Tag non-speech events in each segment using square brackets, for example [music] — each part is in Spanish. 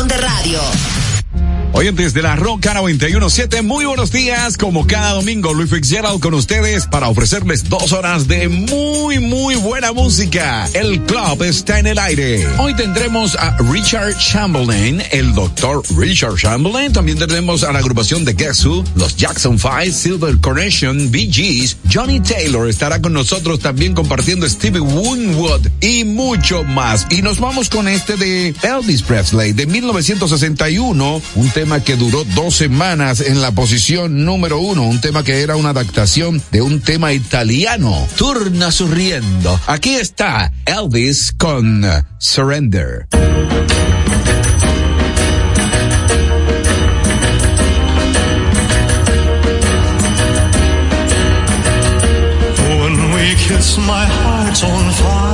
de radio. Oyentes de la Roca 917, muy buenos días. Como cada domingo, Luis Fitzgerald con ustedes para ofrecerles dos horas de muy, muy buena música. El club está en el aire. Hoy tendremos a Richard Chamberlain, el doctor Richard Chamberlain. También tendremos a la agrupación de Guess los Jackson Five, Silver Coronation, Bee Gees. Johnny Taylor estará con nosotros también compartiendo Stevie Winwood y mucho más. Y nos vamos con este de Elvis Presley de 1961, un tema que duró dos semanas en la posición número uno, un tema que era una adaptación de un tema italiano, Turna Surriendo. Aquí está Elvis con Surrender. When we kiss, my heart's on fire,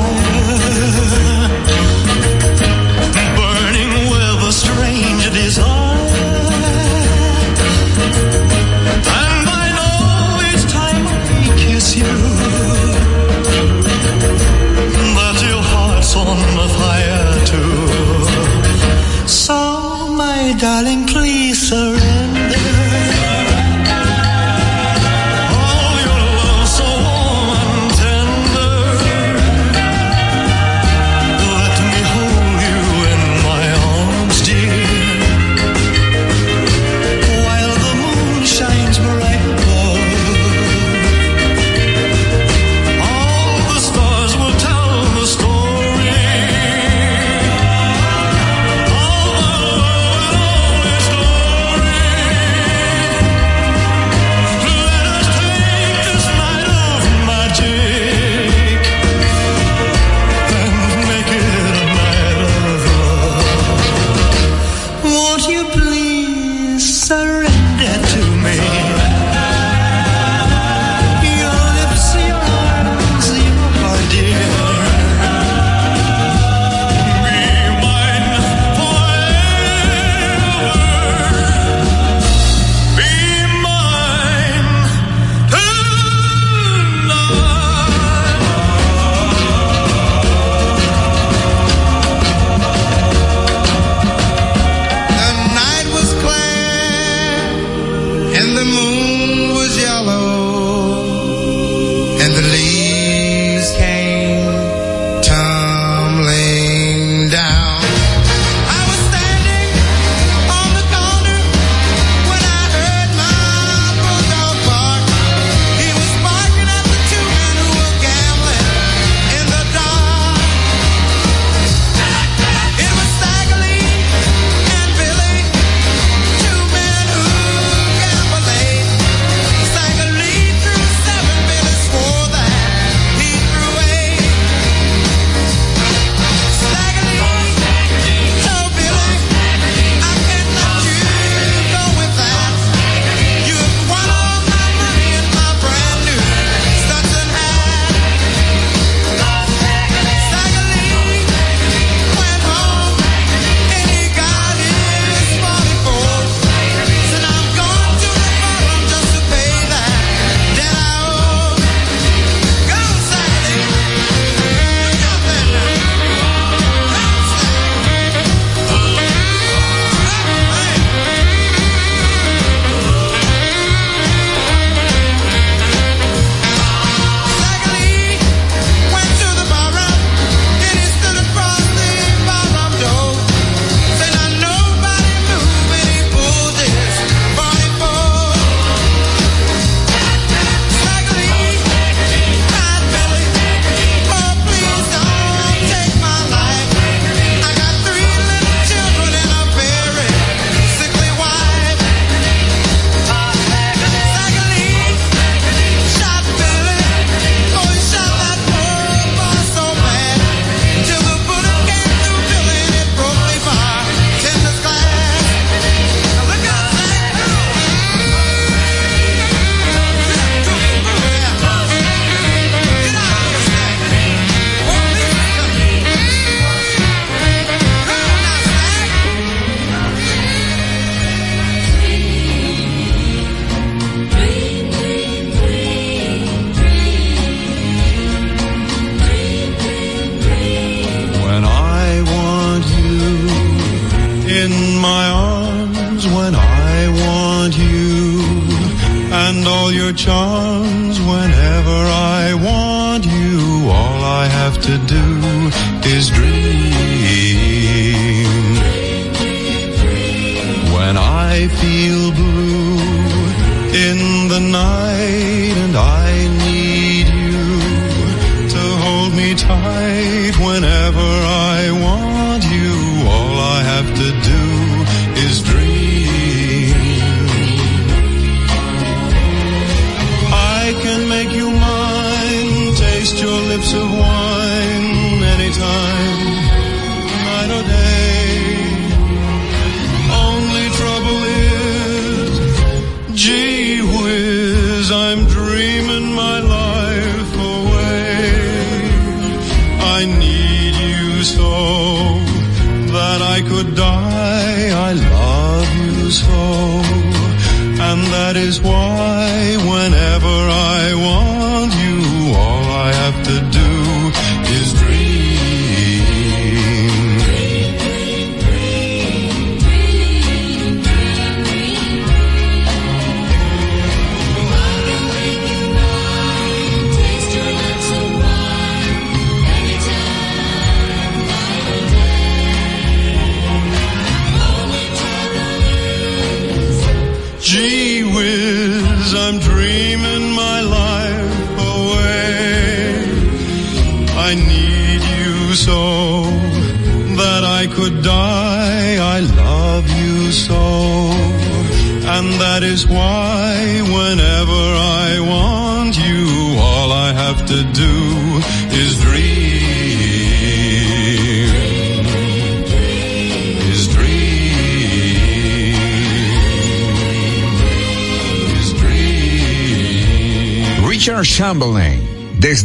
tight whenever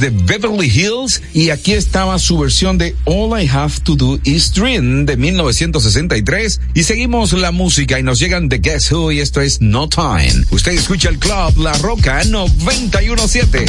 de Beverly Hills y aquí estaba su versión de All I Have to Do Is Dream de 1963 y seguimos la música y nos llegan de Guess Who y esto es No Time. Usted escucha el club La Roca 917.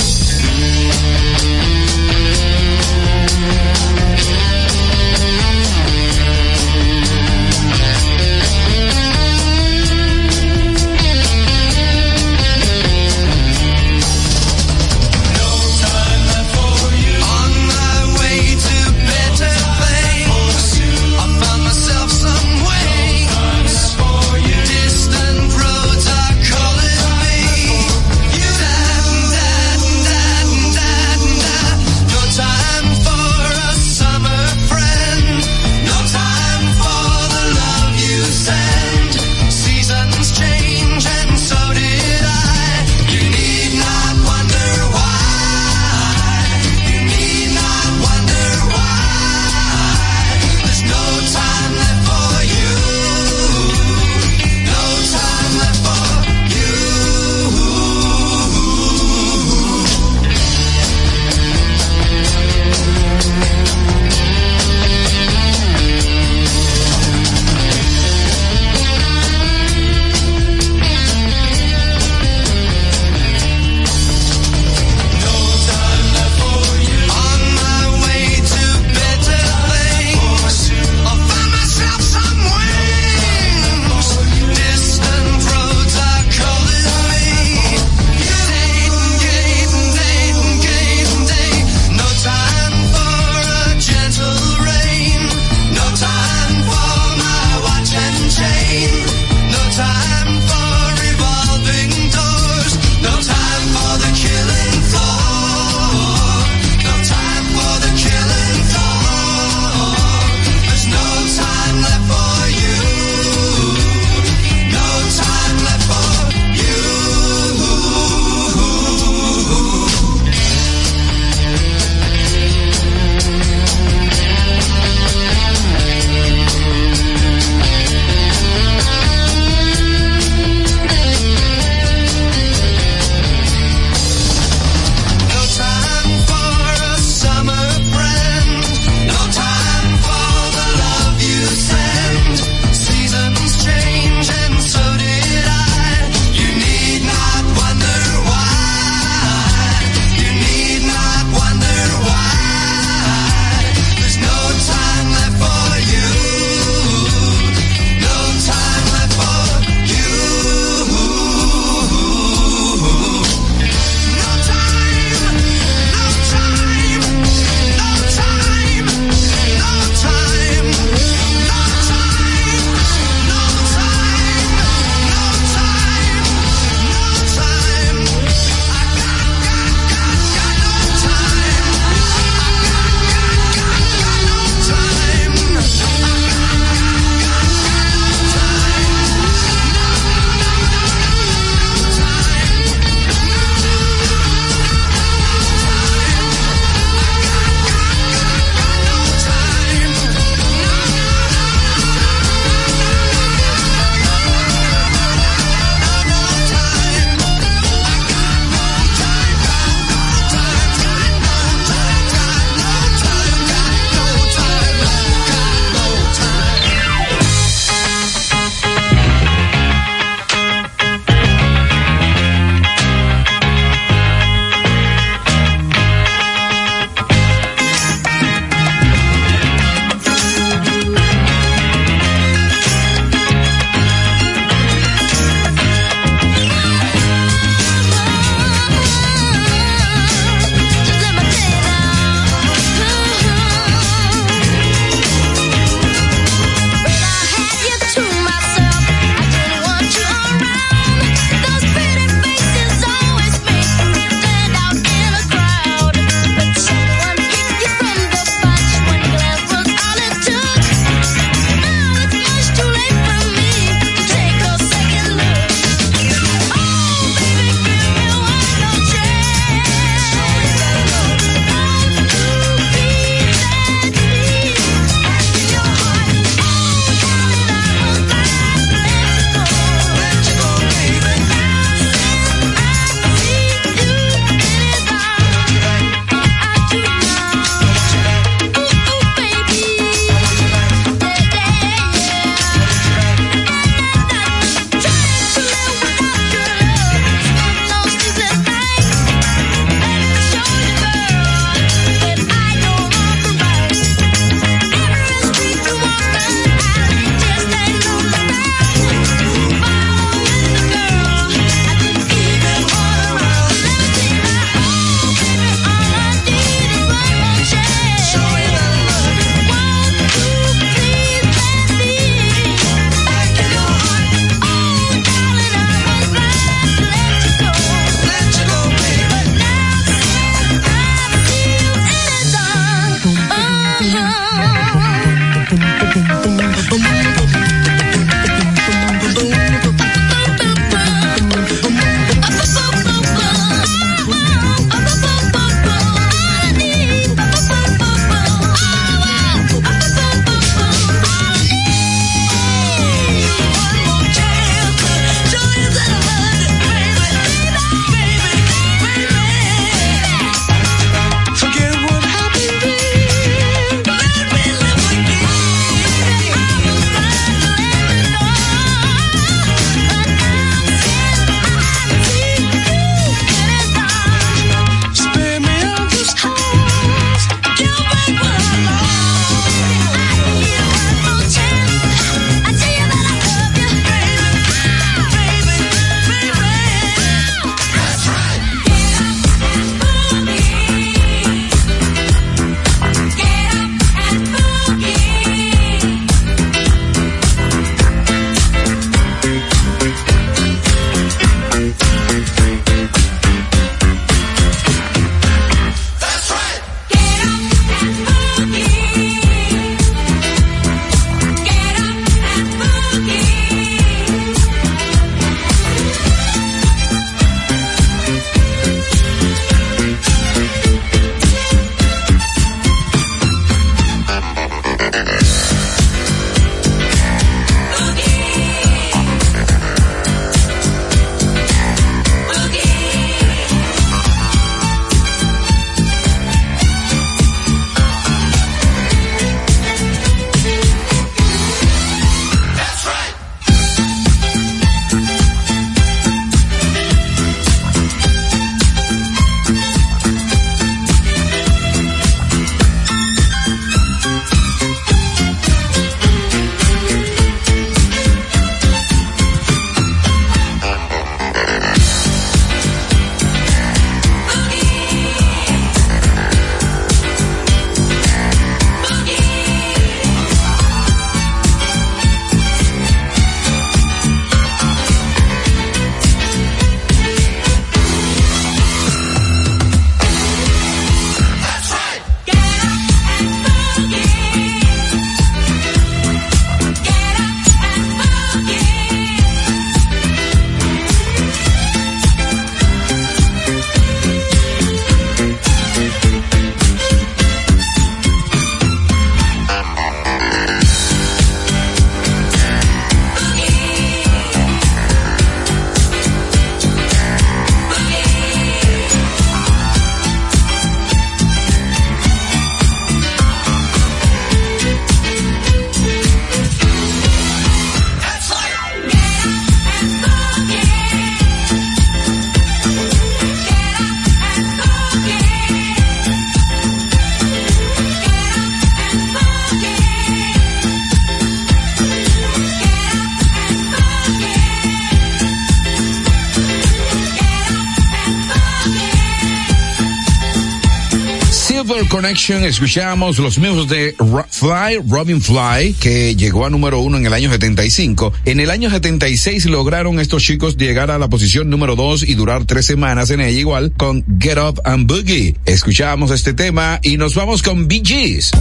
Escuchamos los mismos de Fly, Robin Fly, que llegó a número uno en el año 75. En el año 76 lograron estos chicos llegar a la posición número dos y durar tres semanas en ella igual con Get Up and Boogie. Escuchamos este tema y nos vamos con Bee Gees.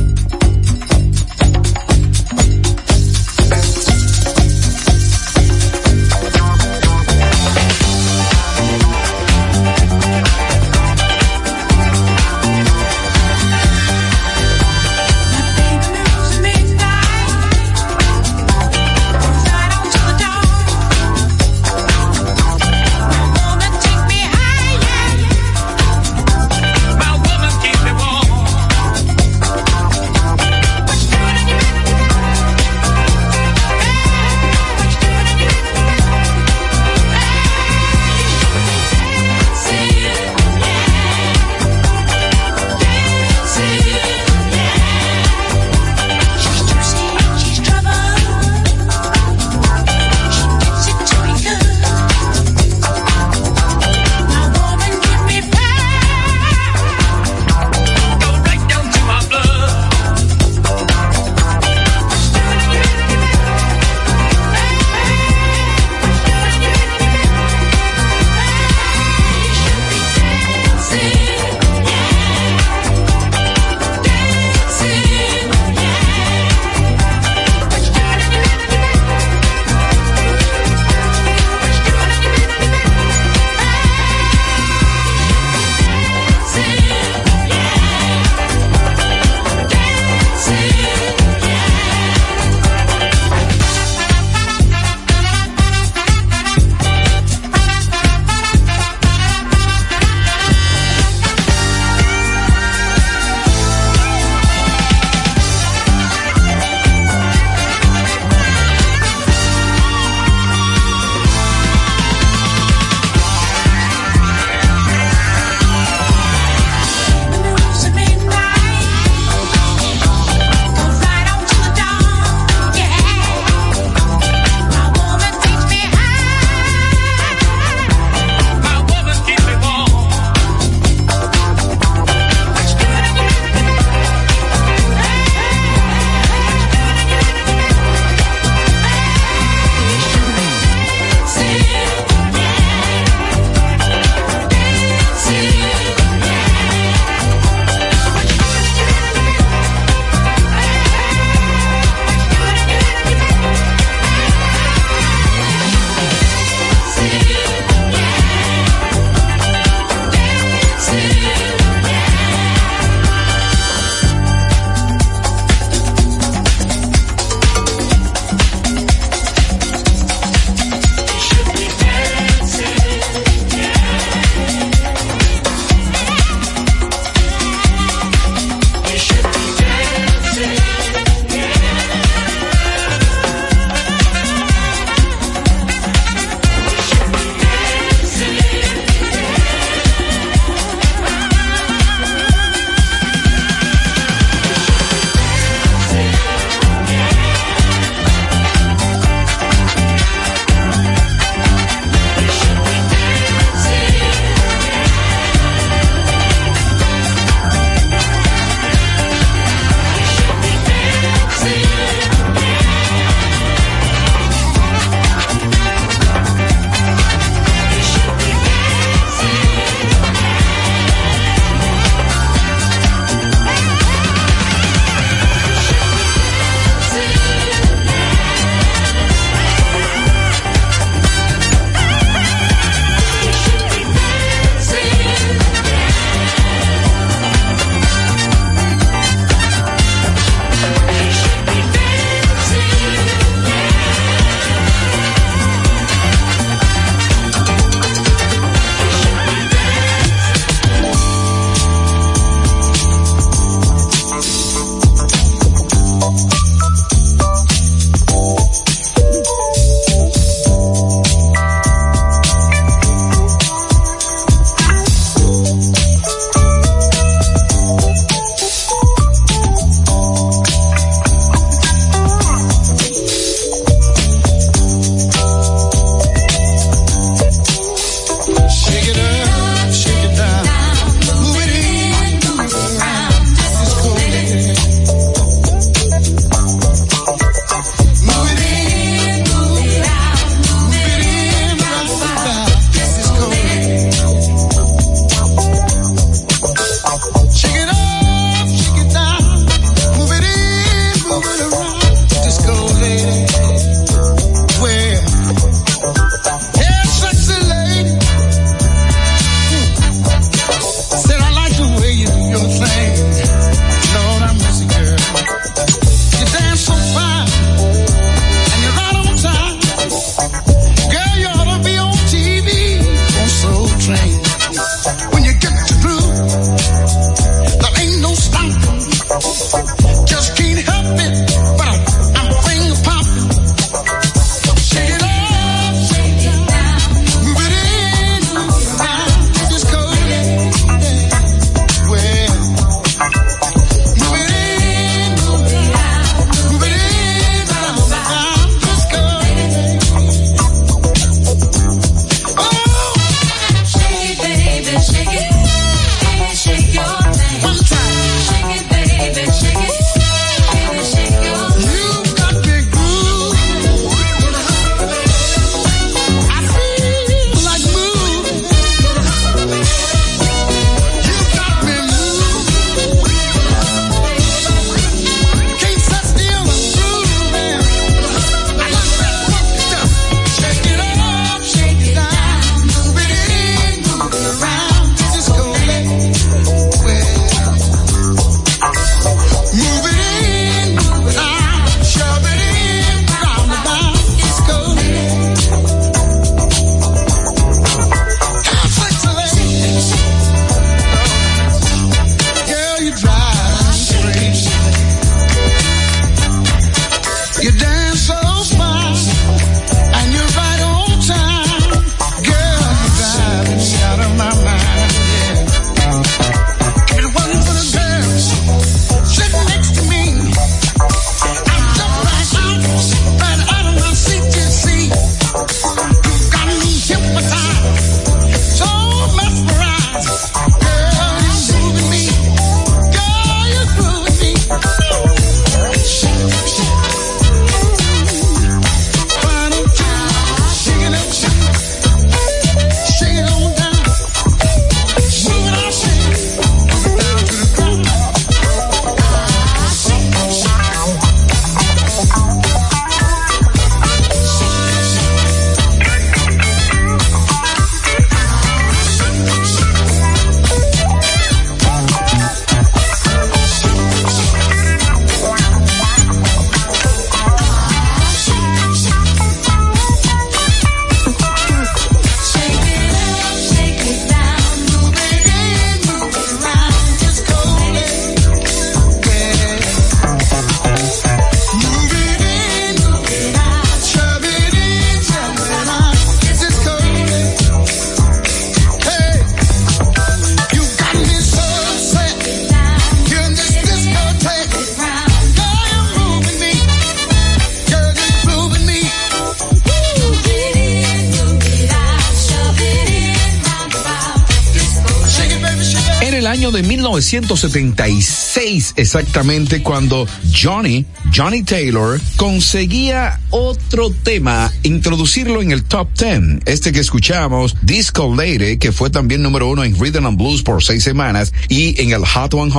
Año de 1976 exactamente cuando Johnny, Johnny Taylor, conseguía otro tema, introducirlo en el top 10. Este que escuchamos, Disco Lady, que fue también número uno en Rhythm and Blues por seis semanas y en el Hot 100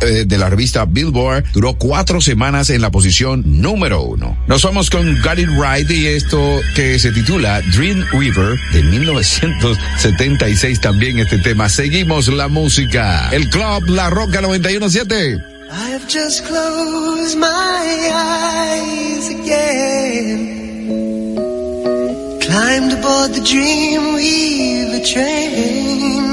eh, de la revista Billboard duró cuatro semanas en la posición número uno. Nos vamos con Got It Right y esto que se titula Dream River de 1976 también este tema. Seguimos la música. El club La Roca 917. I have just closed my eyes again. Climbed aboard the dream weaver train. Trying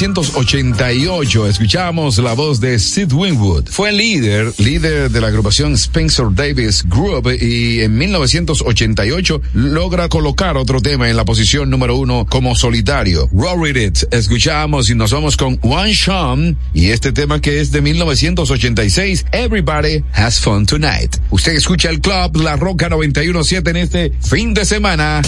1988 escuchamos la voz de Sid Winwood. Fue líder, líder de la agrupación Spencer Davis Group y en 1988 logra colocar otro tema en la posición número uno como solitario. Rory It. Escuchamos y nos vamos con One Sean y este tema que es de 1986, Everybody Has Fun Tonight. Usted escucha el club La Roca 917 en este fin de semana.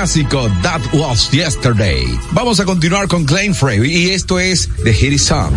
Clásico That Was Yesterday. Vamos a continuar con Glenn Frey y esto es The Hit Song.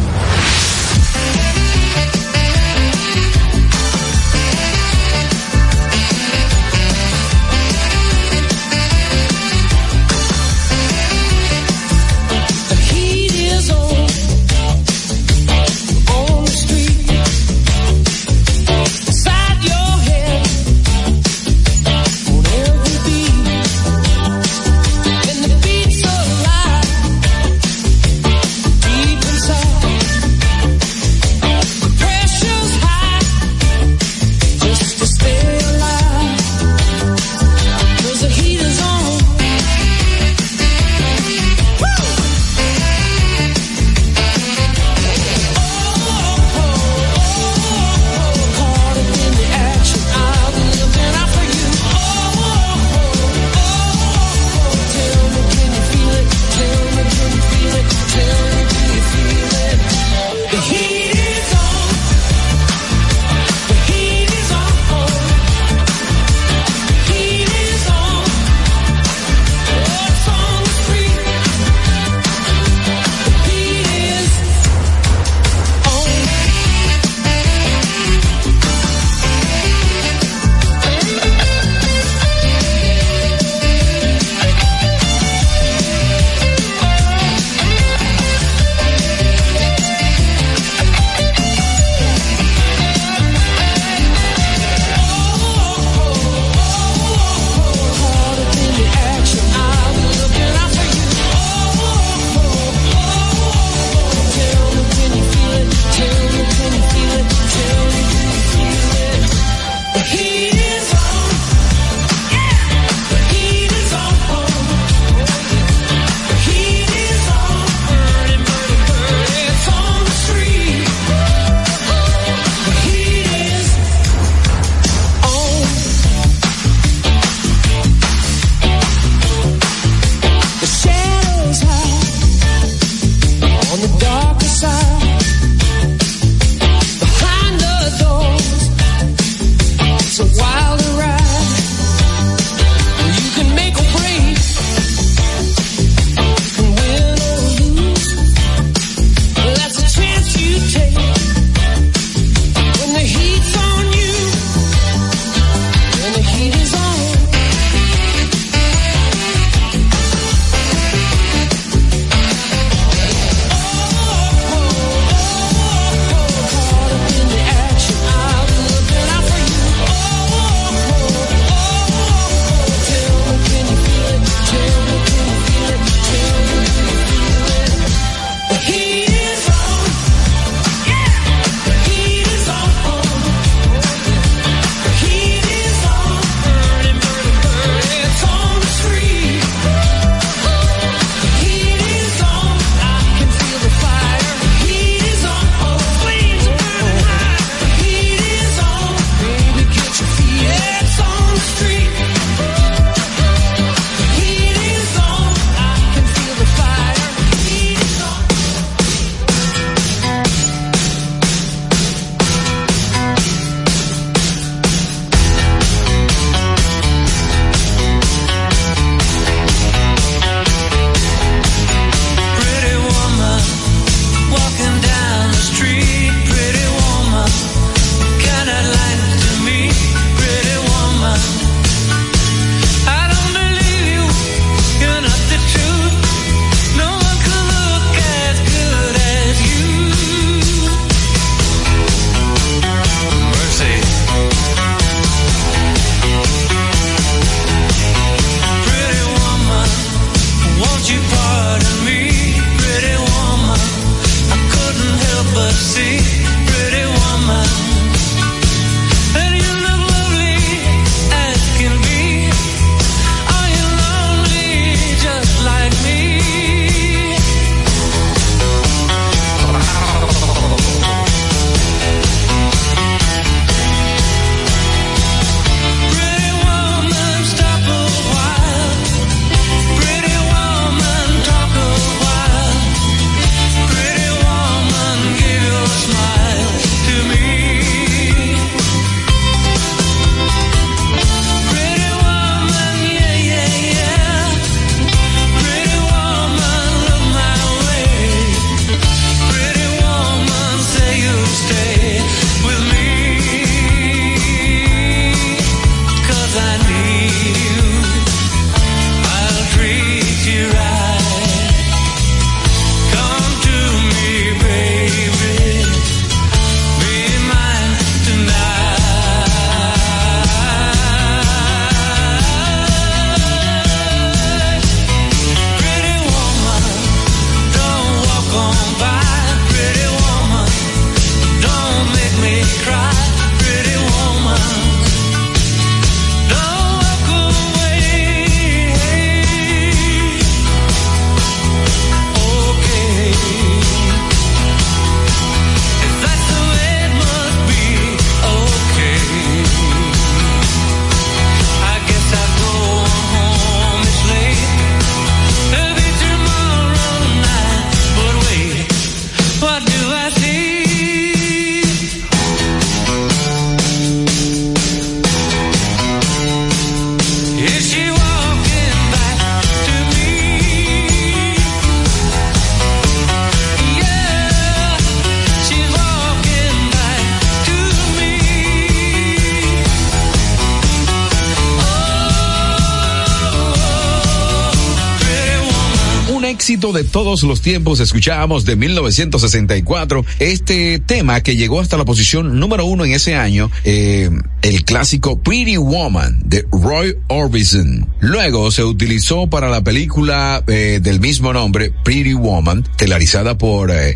Éxito de todos los tiempos. Escuchábamos de 1964 este tema que llegó hasta la posición número uno en ese año, eh, el clásico Pretty Woman de Roy Orbison. Luego se utilizó para la película eh, del mismo nombre, Pretty Woman, telarizada por, eh,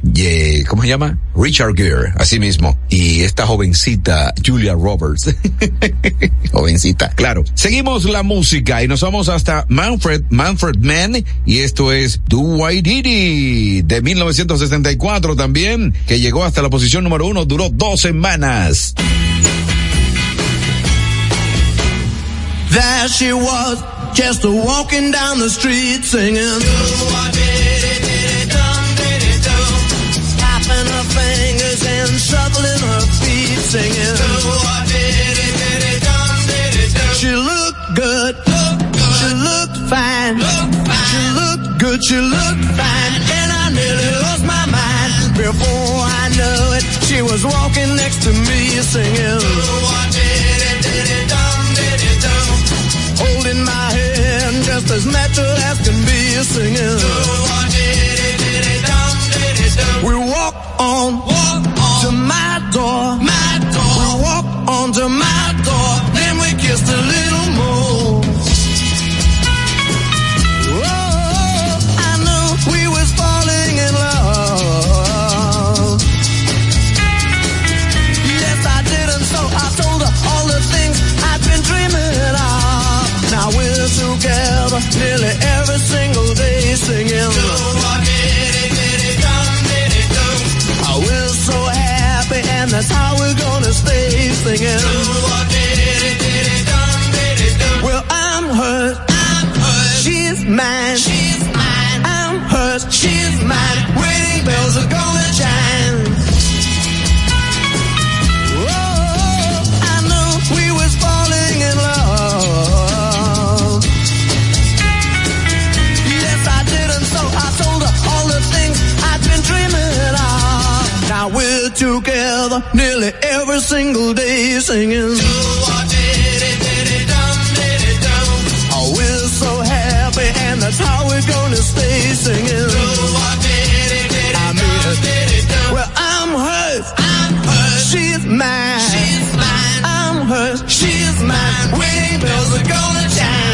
¿cómo se llama? Richard Gere, así mismo. Y esta jovencita, Julia Roberts. [laughs] jovencita, claro. Seguimos la música y nos vamos hasta Manfred, Manfred Mann, y esto es Do I Diddy de 1964 también, que llegó hasta la posición número uno, duró dos semanas. There she was, just walking down the street singing. Her fingers and shuffling her. She looked good. She fine. She looked good. She looked fine. And I nearly lost my mind. Before I knew it, she was walking next to me singing. Holding my hand just as natural as can be singing. We walk on, to my door. We walk on to my door. Then we kissed a little more. Nearly every single day singing. Oh, we're so happy, and that's how we're gonna stay singing. Well, I'm hers. She's mine. I'm hers. She's mine. Wedding bells are gonna chime. Together nearly every single day singing. Oh, we're so happy, and that's how we're gonna stay singing. I mean, well, I'm hers. She's mine. I'm hers. She's mine. Wedding bells are gonna chime.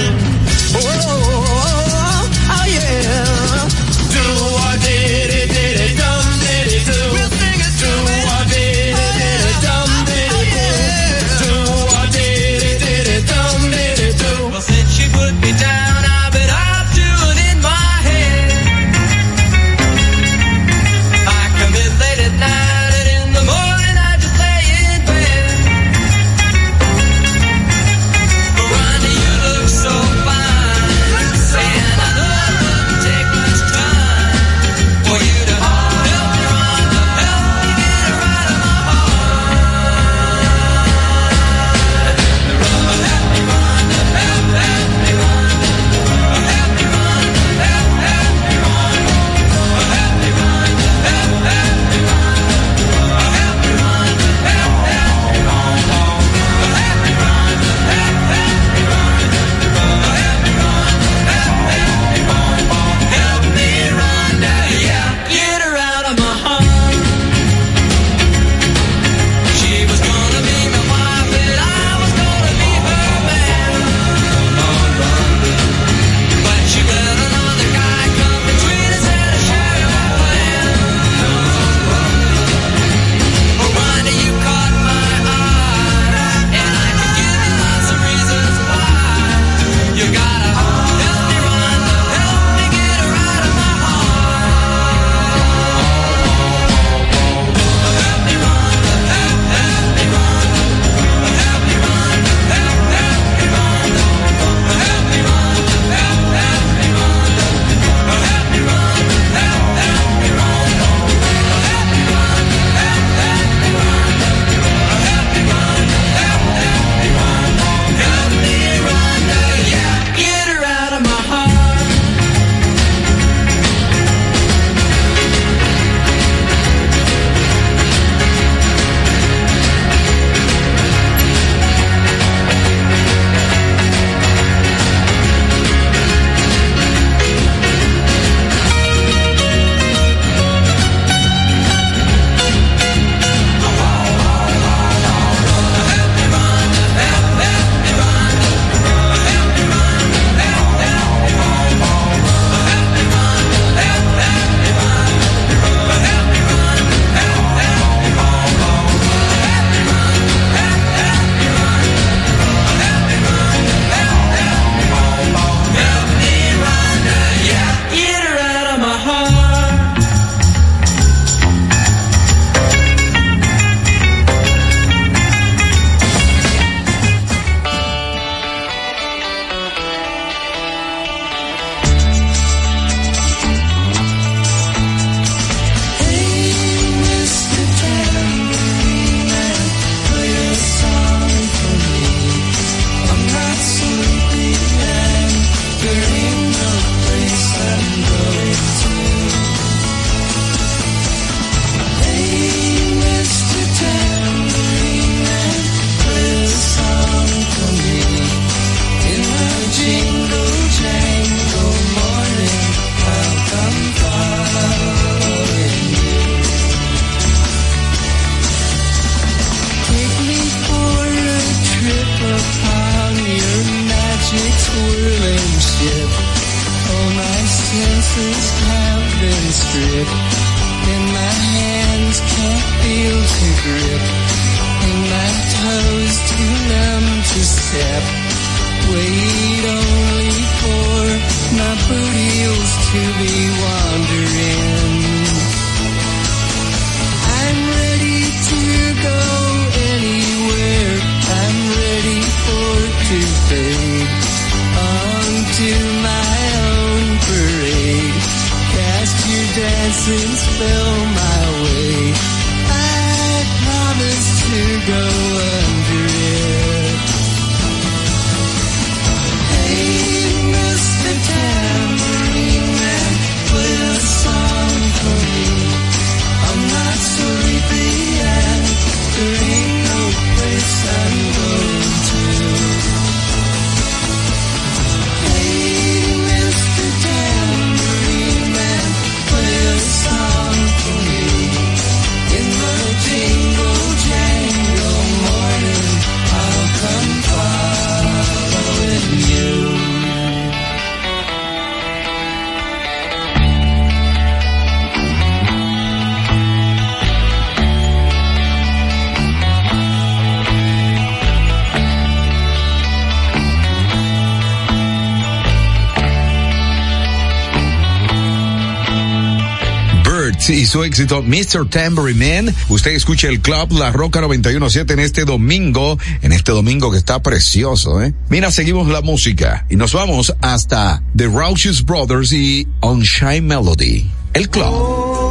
y su éxito Mr. Tambourine Man. Usted escucha el club La Roca 917 en este domingo, en este domingo que está precioso, ¿eh? Mira, seguimos la música y nos vamos hasta The Raucious Brothers y On Shine Melody. El club.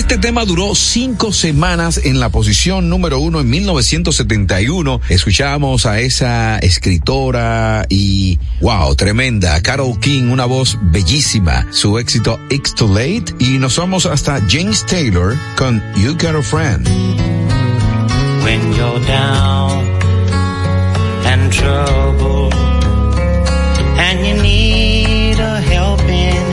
Este tema duró cinco semanas en la posición número uno en 1971. Escuchamos a esa escritora y, wow, tremenda, Carol King, una voz bellísima. Su éxito It's Too Late y nos vamos hasta James Taylor con You Got a Friend. When you're down and trouble and you need a helping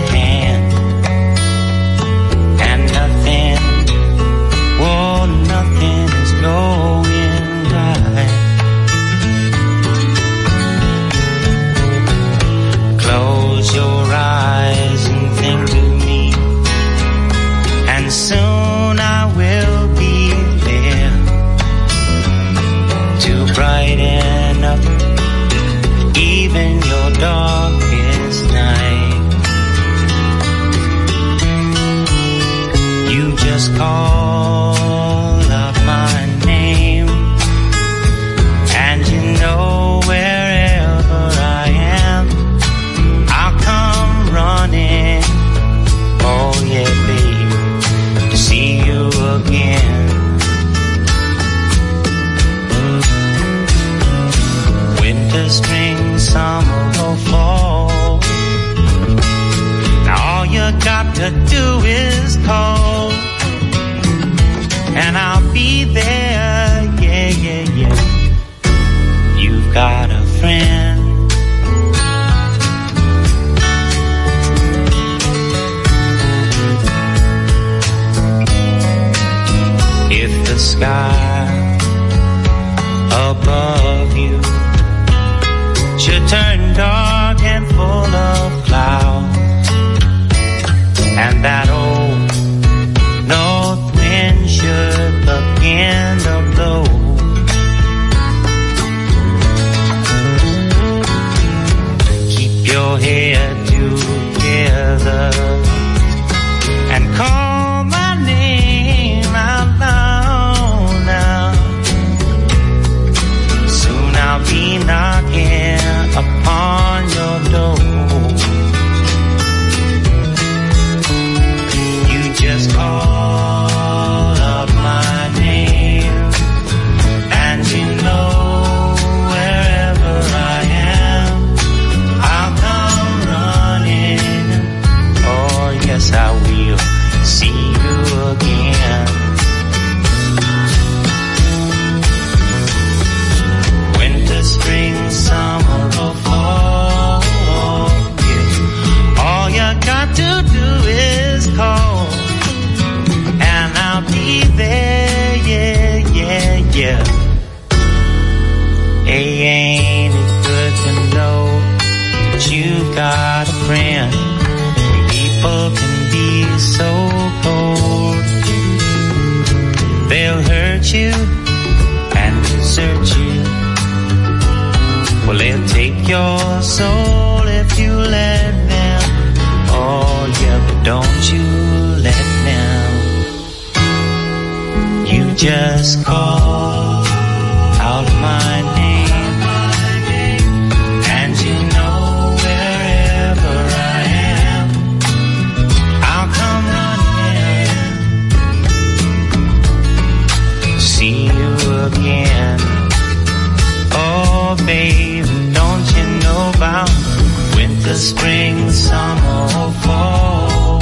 darkest night. You just call. to do is call. And I'll be there, yeah, yeah, yeah. You've got a friend. If the sky just call out my name. And you know wherever I am, I'll come running. See you again. Oh, don't you know winter, spring, summer, fall?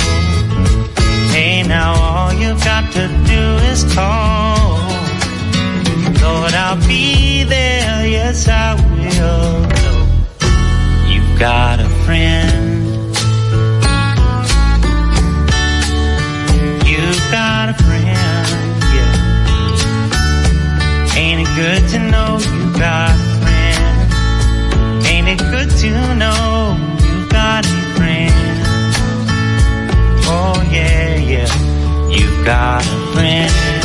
Hey, now all you've got to do is call. Lord, I'll be there. Yes, I will. You've got a friend. You've got a friend. Yeah. Ain't it good to know you got a friend? Ain't it good to know you got a friend? Oh yeah, yeah. You've got a friend.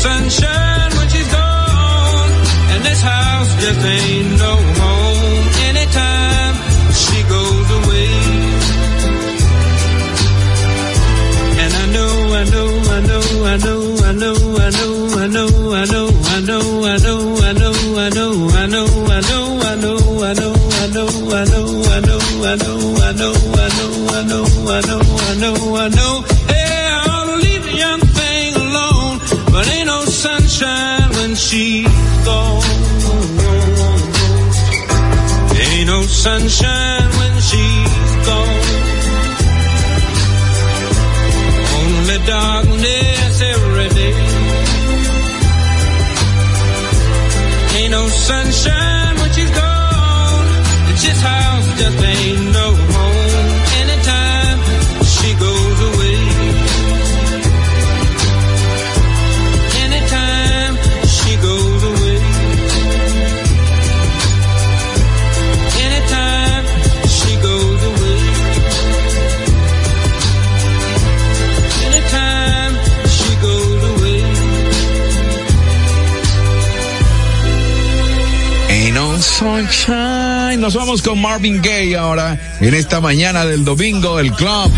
sunshine when she's gone, and this house just ain't no. Shine. nos vamos con Marvin Gaye ahora en esta mañana del domingo del club.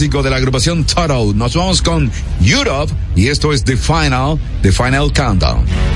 De la agrupación Toto. Nos vamos con Europe y esto es The Final, The Final Countdown.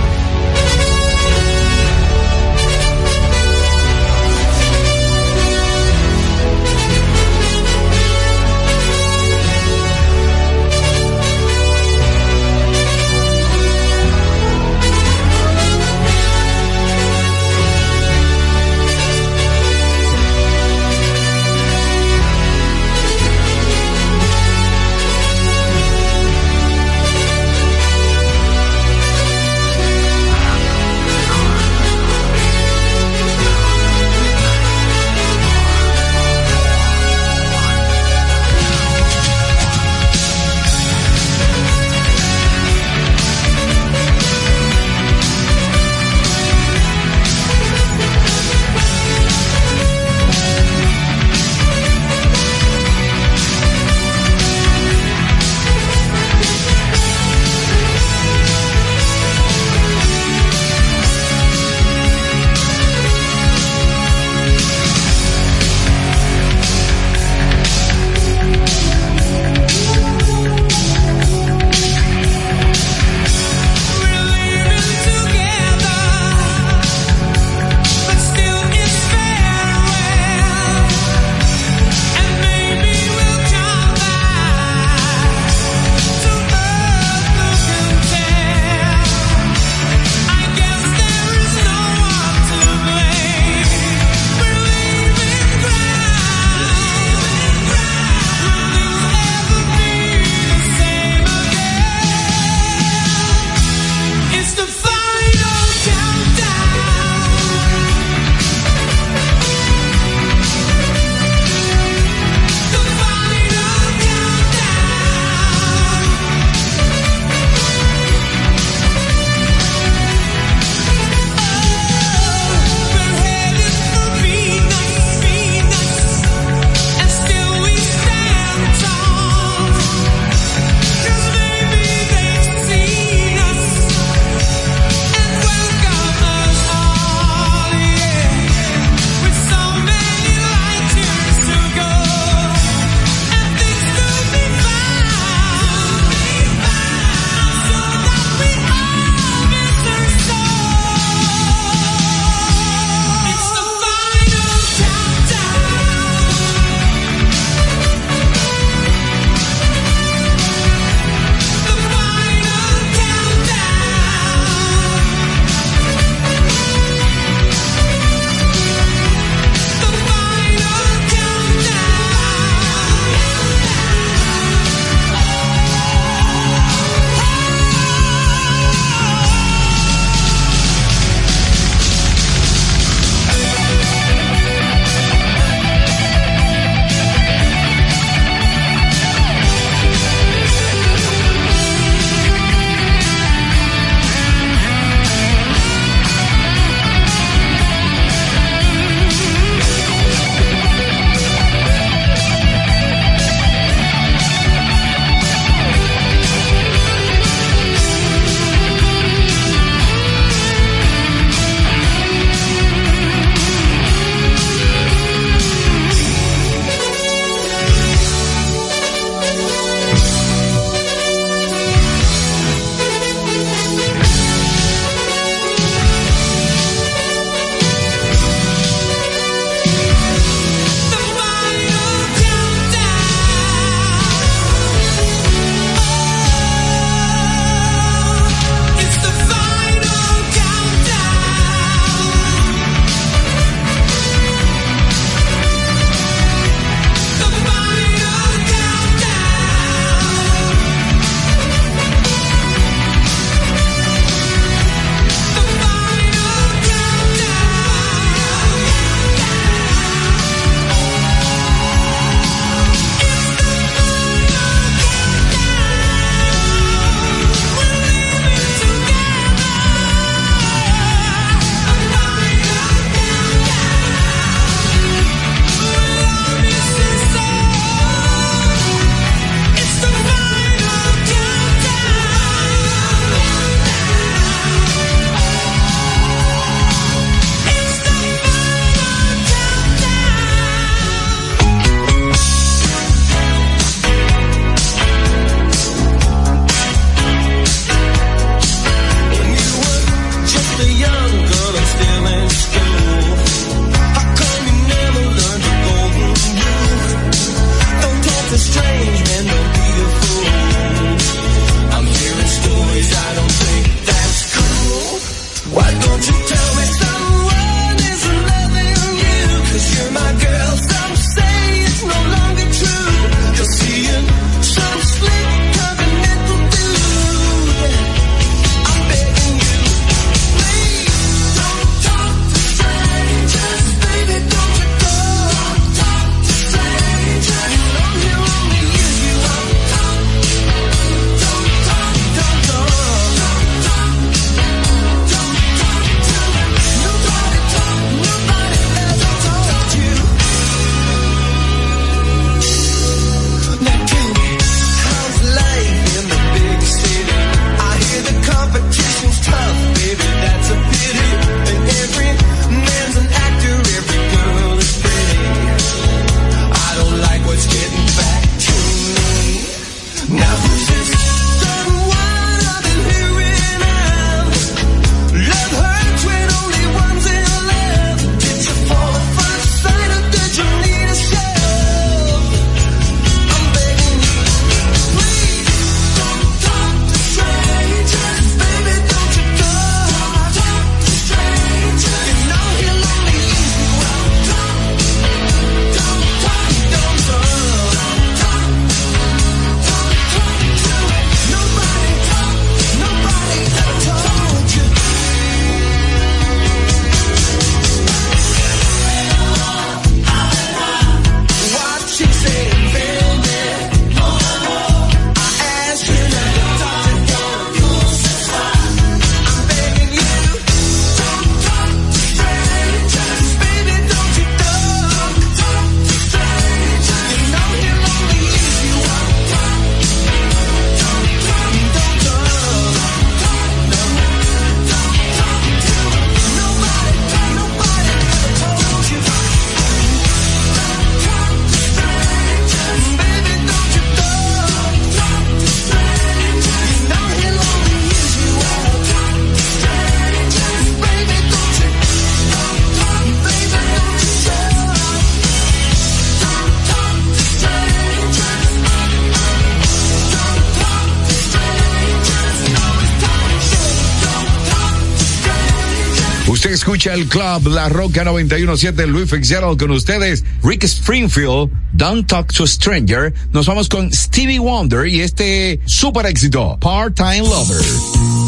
Michel Club, La Roca 917, Luis Fitzgerald con ustedes, Rick Springfield, Don't Talk to a Stranger. Nos vamos con Stevie Wonder y este super éxito, Part-Time Lover.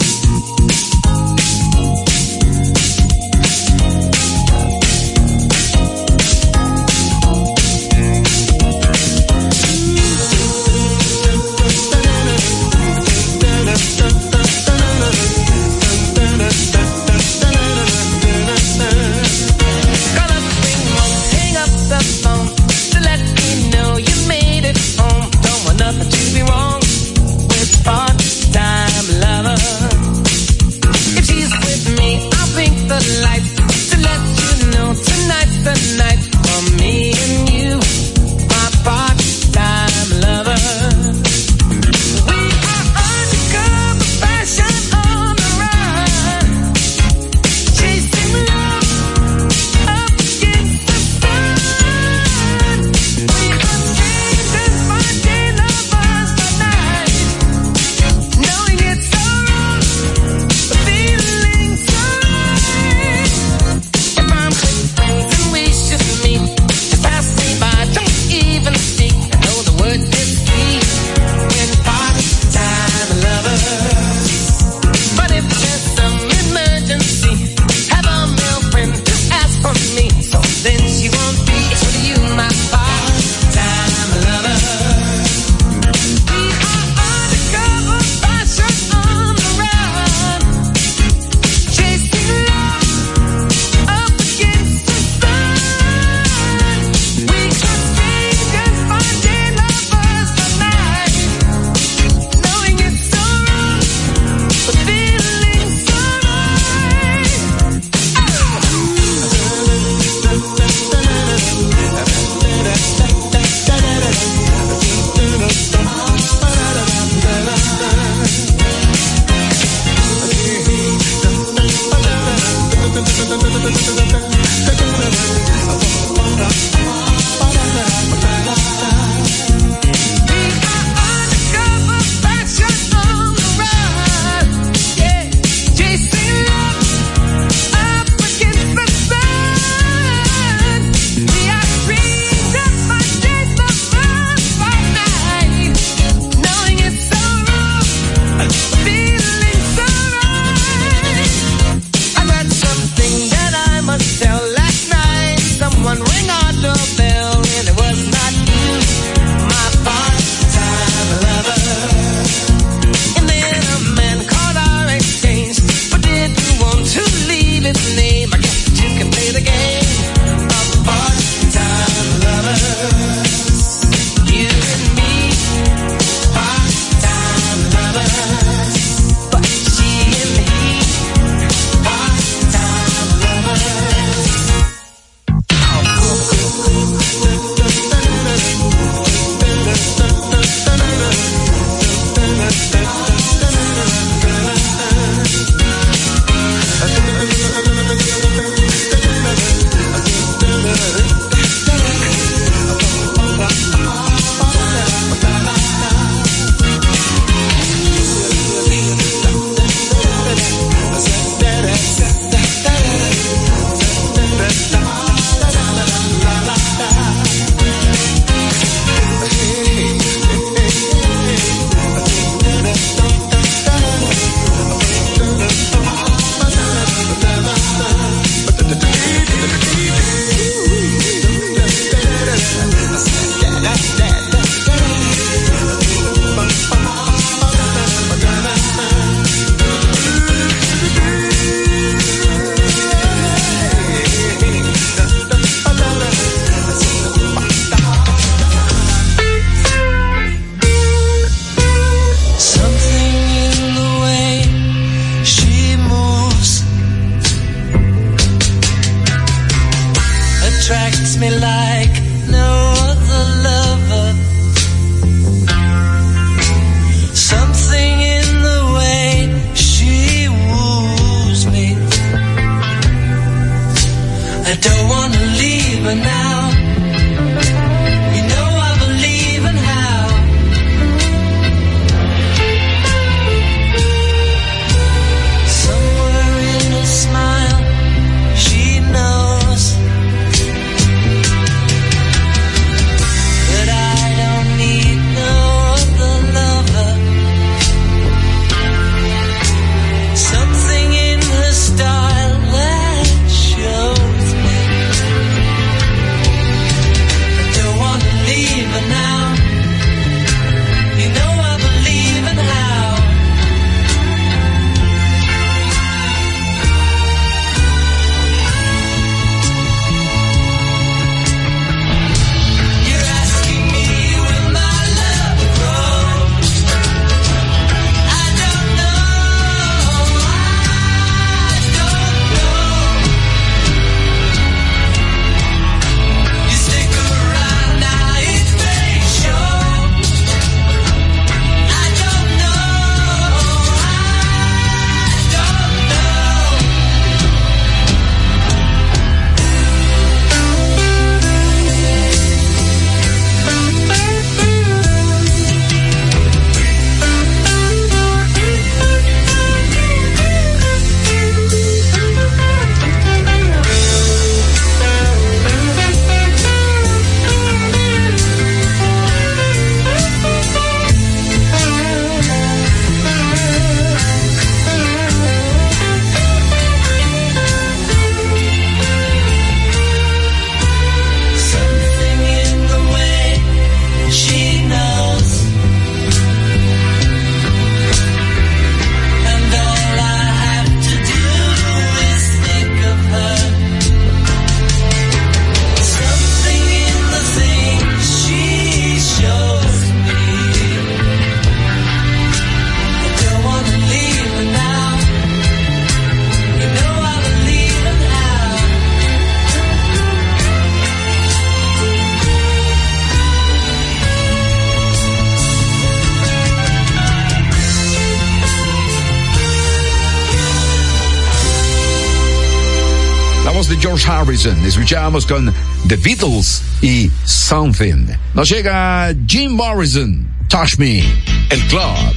escuchábamos con The Beatles y Something. Nos llega Jim Morrison, Touch Me, el club.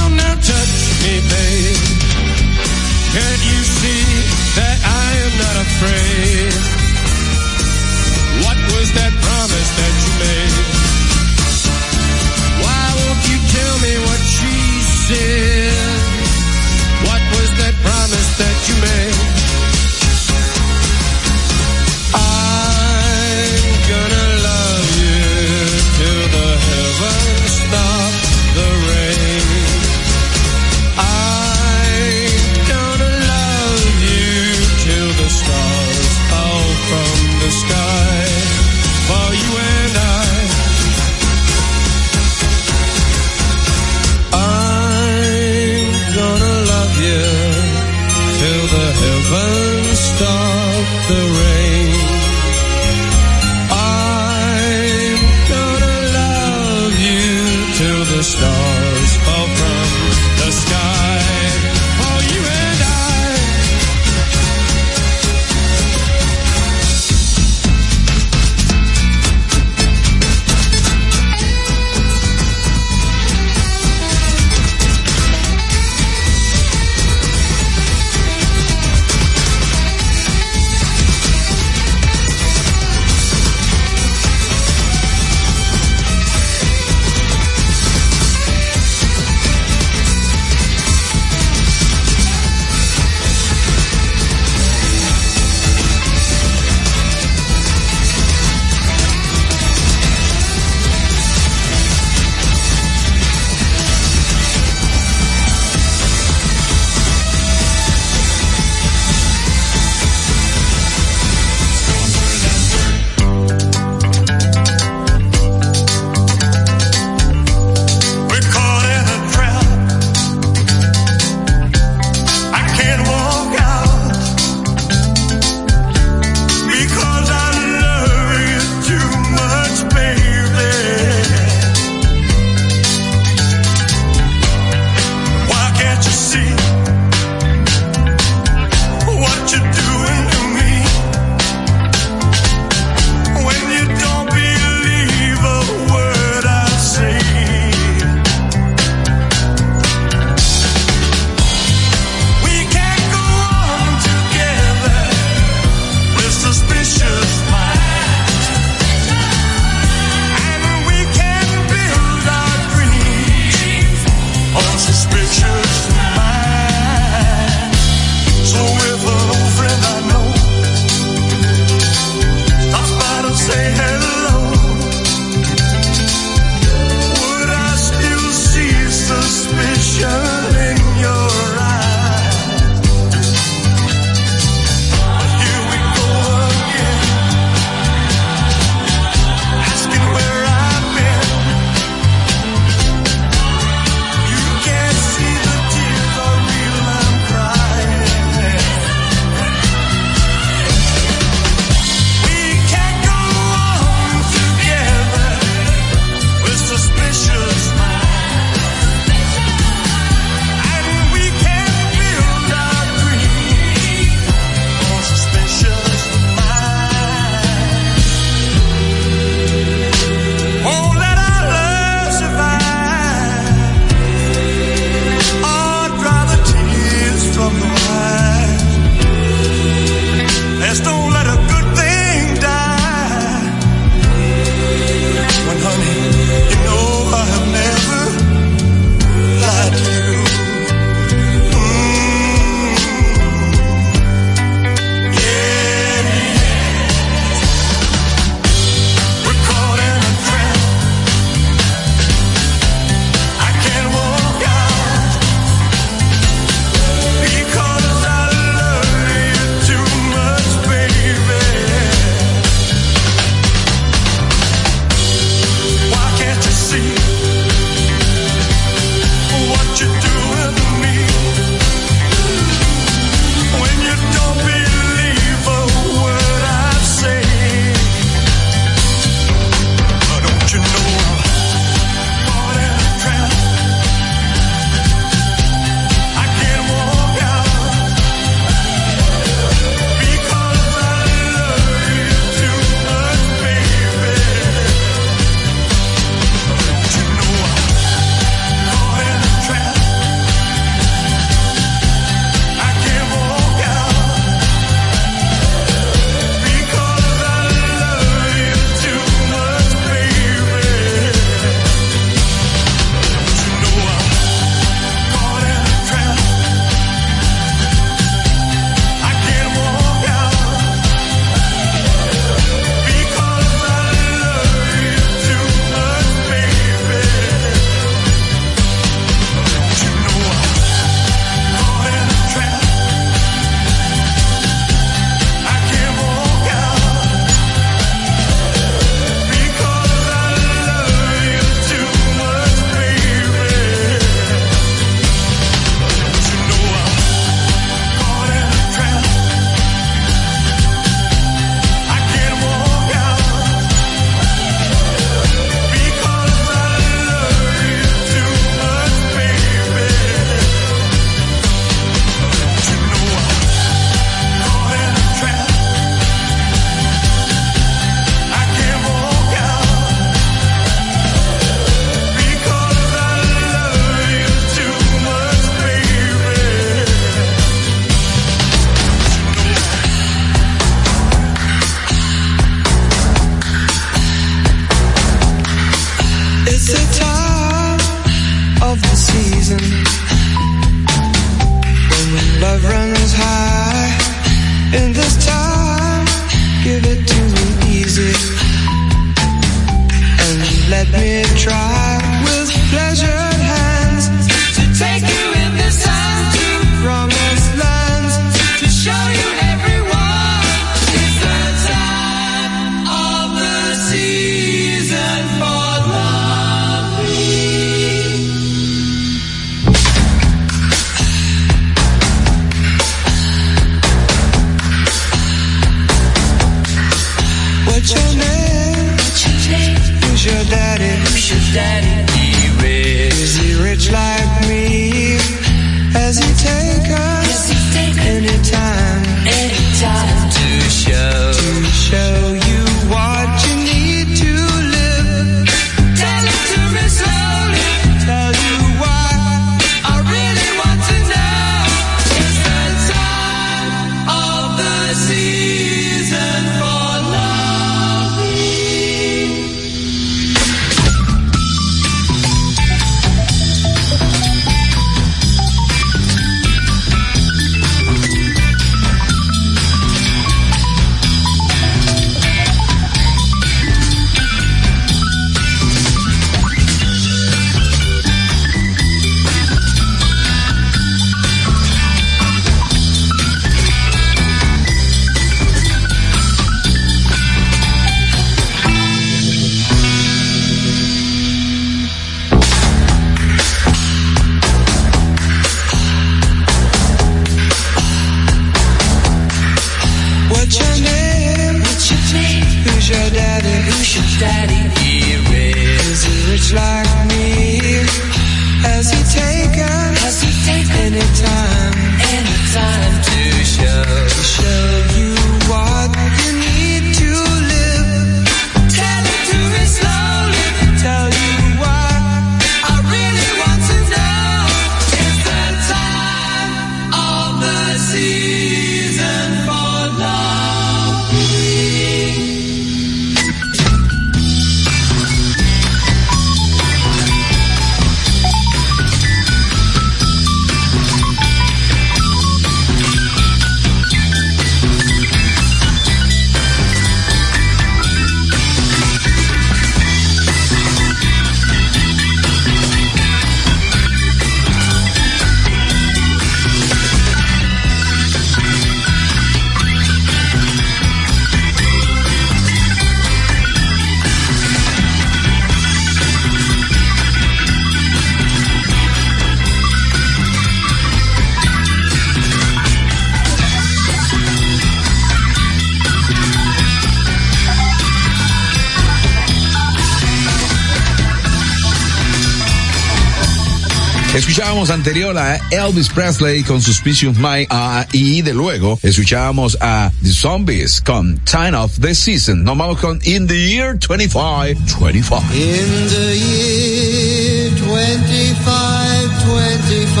Anterior a Elvis Presley con Suspicious Mind uh, y de luego escuchábamos a The Zombies con Time of the Season. Nos vamos con In the Year 25, 25. In the Year 25, 25.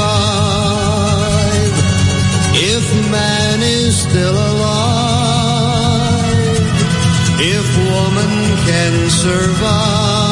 If man is still alive, if woman can survive.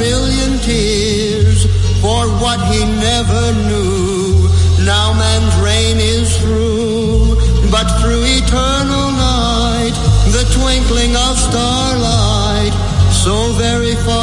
billion tears for what he never knew. Now man's reign is through, but through eternal night, the twinkling of starlight, so very far.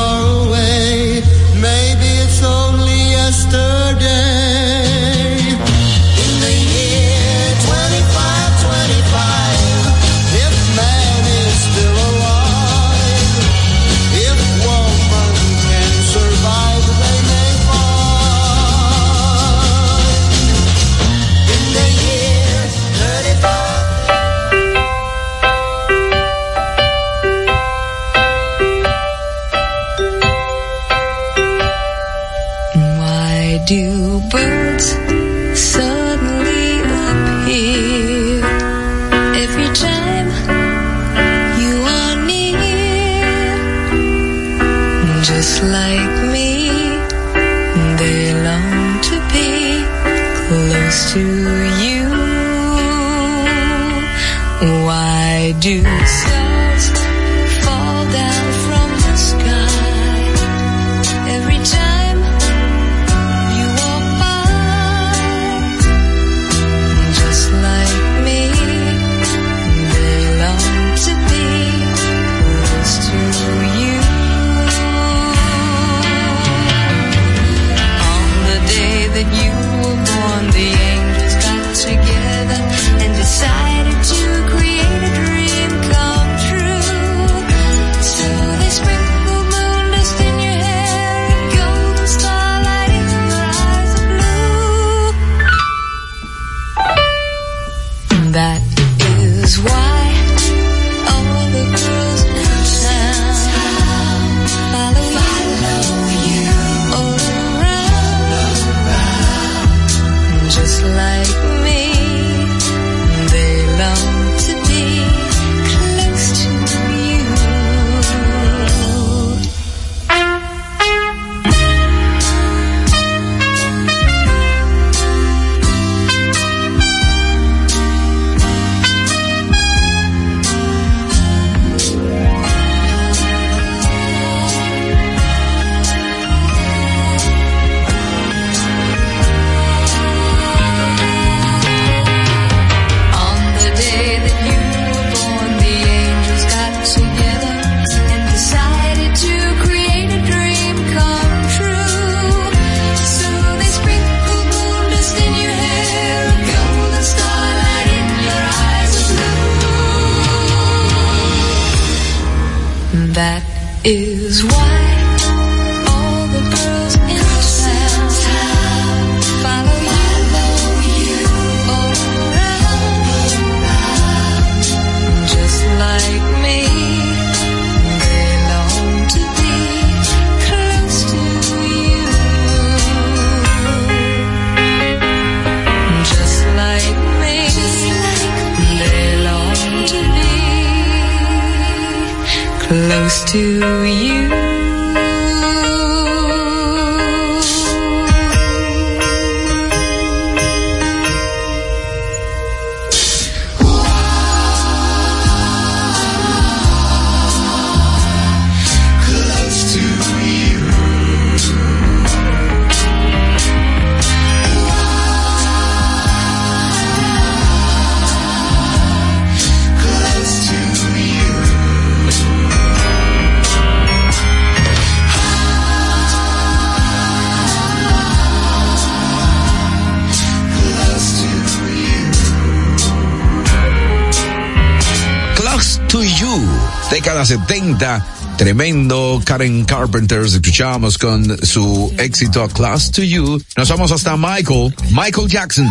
década 70. Tremendo, Karen Carpenter, escuchamos con su éxito Class to You. Nos vamos hasta Michael, Michael Jackson.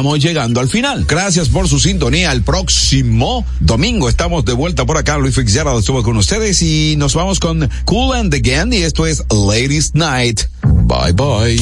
estamos llegando al final. Gracias por su sintonía. El próximo domingo estamos de vuelta por acá. Luis Fitzgerald estuvo con ustedes y nos vamos con Cool and Again. Y esto es Ladies Night. Bye bye.